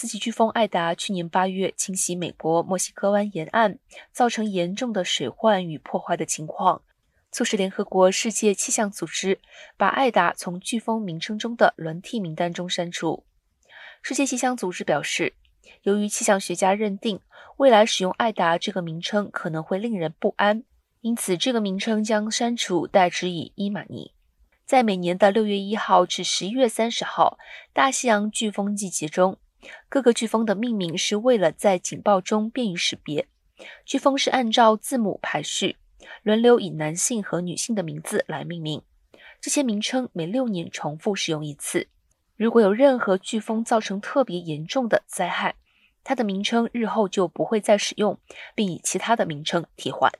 四级飓风艾达去年八月侵袭美国墨西哥湾沿岸，造成严重的水患与破坏的情况，促使联合国世界气象组织把艾达从飓风名称中的轮替名单中删除。世界气象组织表示，由于气象学家认定未来使用艾达这个名称可能会令人不安，因此这个名称将删除，代之以伊玛尼。在每年的六月一号至十一月三十号大西洋飓风季节中，各个飓风的命名是为了在警报中便于识别。飓风是按照字母排序，轮流以男性和女性的名字来命名。这些名称每六年重复使用一次。如果有任何飓风造成特别严重的灾害，它的名称日后就不会再使用，并以其他的名称替换。